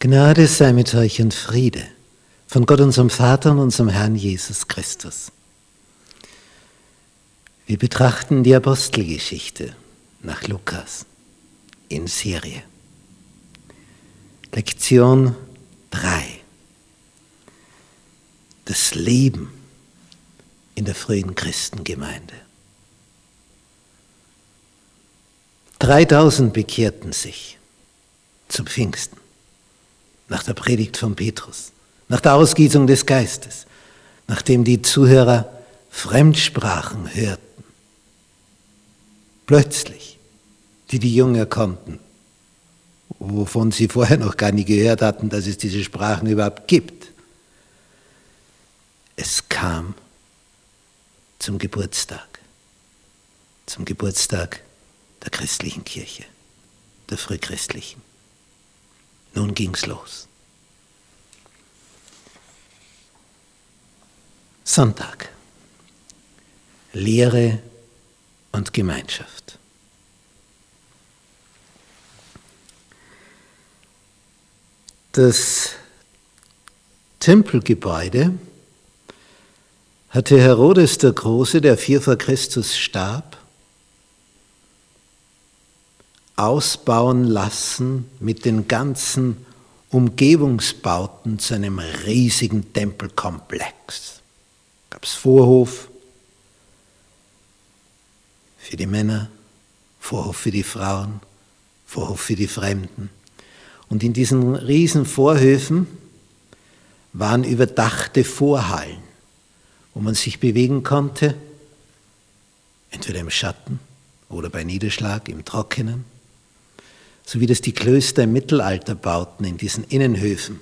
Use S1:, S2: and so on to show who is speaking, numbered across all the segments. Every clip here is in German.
S1: Gnade sei mit euch und Friede von Gott unserem Vater und unserem Herrn Jesus Christus. Wir betrachten die Apostelgeschichte nach Lukas in Serie. Lektion 3. Das Leben in der frühen Christengemeinde. 3000 bekehrten sich zum Pfingsten nach der Predigt von Petrus, nach der Ausgießung des Geistes, nachdem die Zuhörer Fremdsprachen hörten. Plötzlich, die die Jünger konnten, wovon sie vorher noch gar nie gehört hatten, dass es diese Sprachen überhaupt gibt. Es kam zum Geburtstag, zum Geburtstag der christlichen Kirche, der frühchristlichen. Nun ging's los. Sonntag. Lehre und Gemeinschaft. Das Tempelgebäude hatte Herodes der Große, der vier vor Christus starb, ausbauen lassen mit den ganzen Umgebungsbauten zu einem riesigen Tempelkomplex. Gab es Vorhof für die Männer, Vorhof für die Frauen, Vorhof für die Fremden. Und in diesen riesen Vorhöfen waren überdachte Vorhallen, wo man sich bewegen konnte, entweder im Schatten oder bei Niederschlag im Trockenen so wie das die Klöster im Mittelalter bauten, in diesen Innenhöfen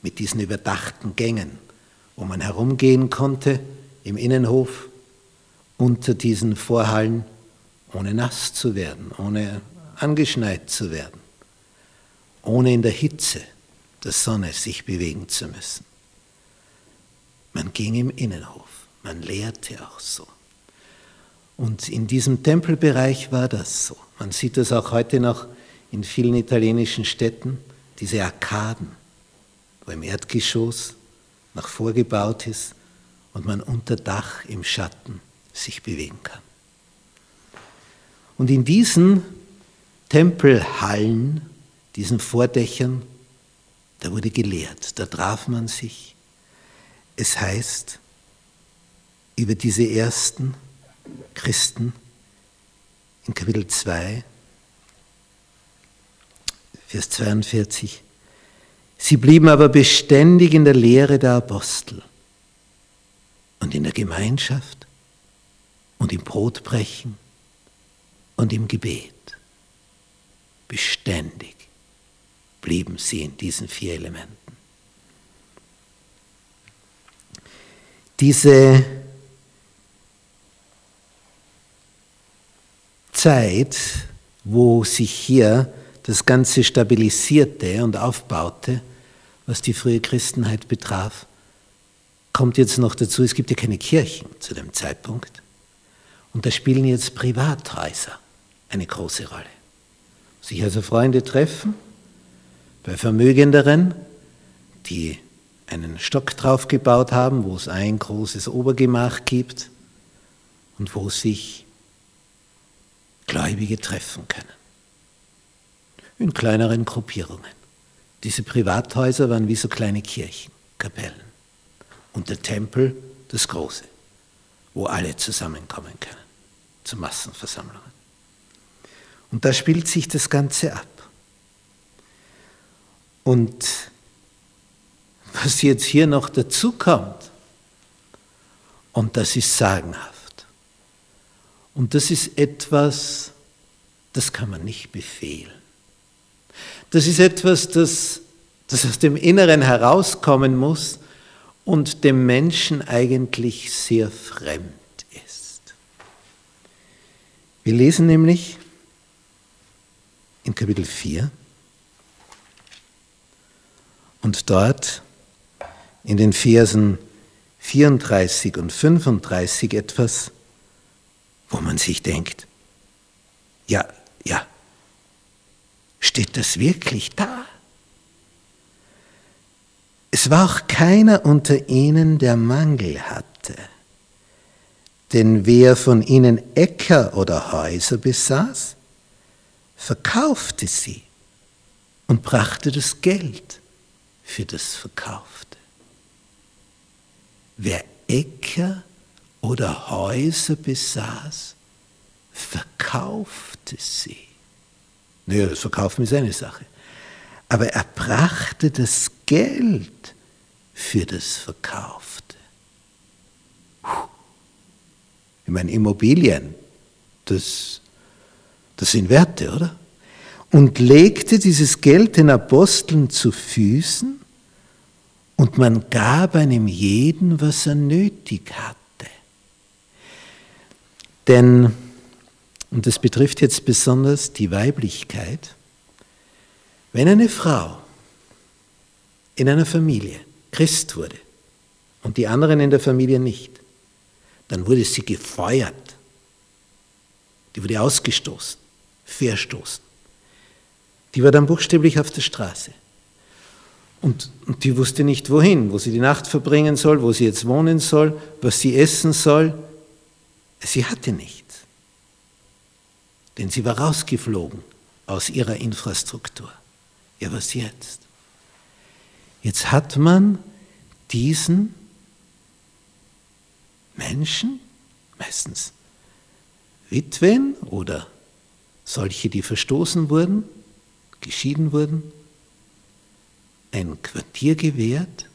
S1: mit diesen überdachten Gängen, wo man herumgehen konnte im Innenhof unter diesen Vorhallen, ohne nass zu werden, ohne angeschneit zu werden, ohne in der Hitze der Sonne sich bewegen zu müssen. Man ging im Innenhof, man lehrte auch so. Und in diesem Tempelbereich war das so. Man sieht das auch heute noch in vielen italienischen Städten, diese Arkaden, wo im Erdgeschoss nach vorgebaut ist und man unter Dach im Schatten sich bewegen kann. Und in diesen Tempelhallen, diesen Vordächern, da wurde gelehrt, da traf man sich. Es heißt über diese ersten Christen in Kapitel 2, Vers 42. Sie blieben aber beständig in der Lehre der Apostel und in der Gemeinschaft und im Brotbrechen und im Gebet. Beständig blieben sie in diesen vier Elementen. Diese Zeit, wo sich hier das Ganze stabilisierte und aufbaute, was die frühe Christenheit betraf, kommt jetzt noch dazu, es gibt ja keine Kirchen zu dem Zeitpunkt. Und da spielen jetzt Privathäuser eine große Rolle. Sich also Freunde treffen, bei Vermögenderen, die einen Stock draufgebaut haben, wo es ein großes Obergemach gibt und wo sich Gläubige treffen können in kleineren Gruppierungen. Diese Privathäuser waren wie so kleine Kirchen, Kapellen. Und der Tempel das Große, wo alle zusammenkommen können, zu Massenversammlungen. Und da spielt sich das Ganze ab. Und was jetzt hier noch dazu kommt, und das ist sagenhaft. Und das ist etwas, das kann man nicht befehlen. Das ist etwas, das, das aus dem Inneren herauskommen muss und dem Menschen eigentlich sehr fremd ist. Wir lesen nämlich in Kapitel 4 und dort in den Versen 34 und 35 etwas, wo man sich denkt, ja, ja, Steht das wirklich da? Es war auch keiner unter ihnen, der Mangel hatte. Denn wer von ihnen Äcker oder Häuser besaß, verkaufte sie und brachte das Geld für das Verkaufte. Wer Äcker oder Häuser besaß, verkaufte sie. Naja, das Verkaufen ist eine Sache. Aber er brachte das Geld für das Verkaufte. Ich meine, Immobilien, das, das sind Werte, oder? Und legte dieses Geld den Aposteln zu Füßen und man gab einem jeden, was er nötig hatte. Denn, und das betrifft jetzt besonders die Weiblichkeit, wenn eine Frau in einer Familie Christ wurde und die anderen in der Familie nicht, dann wurde sie gefeuert. Die wurde ausgestoßen, verstoßen. Die war dann buchstäblich auf der Straße. Und, und die wusste nicht wohin, wo sie die Nacht verbringen soll, wo sie jetzt wohnen soll, was sie essen soll. Sie hatte nichts. Denn sie war rausgeflogen aus ihrer Infrastruktur. Ja, was jetzt? Jetzt hat man diesen Menschen, meistens Witwen oder solche, die verstoßen wurden, geschieden wurden, ein Quartier gewährt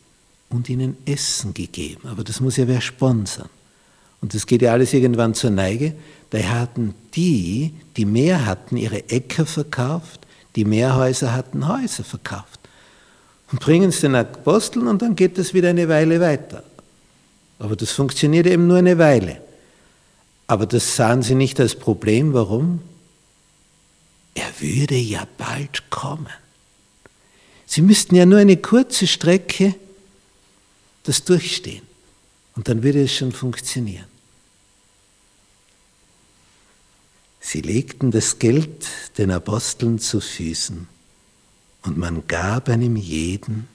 S1: und ihnen Essen gegeben. Aber das muss ja wer sponsern. Und das geht ja alles irgendwann zur Neige. Daher hatten die, die mehr hatten, ihre Äcker verkauft, die mehr Häuser hatten, Häuser verkauft. Und bringen es den Aposteln und dann geht das wieder eine Weile weiter. Aber das funktioniert eben nur eine Weile. Aber das sahen sie nicht als Problem. Warum? Er würde ja bald kommen. Sie müssten ja nur eine kurze Strecke das durchstehen. Und dann würde es schon funktionieren. Sie legten das Geld den Aposteln zu Füßen und man gab einem jeden,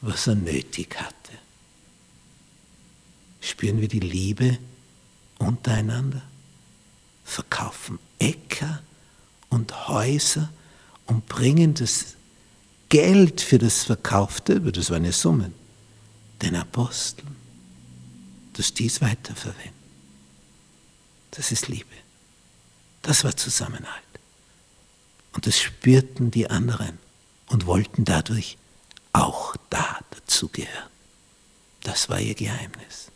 S1: was er nötig hatte. Spüren wir die Liebe untereinander? Verkaufen Äcker und Häuser und bringen das Geld für das Verkaufte, das war eine Summe, den Aposteln, dass die es weiterverwenden. Das ist Liebe. Das war Zusammenhalt. Und das spürten die anderen und wollten dadurch auch da dazugehören. Das war ihr Geheimnis.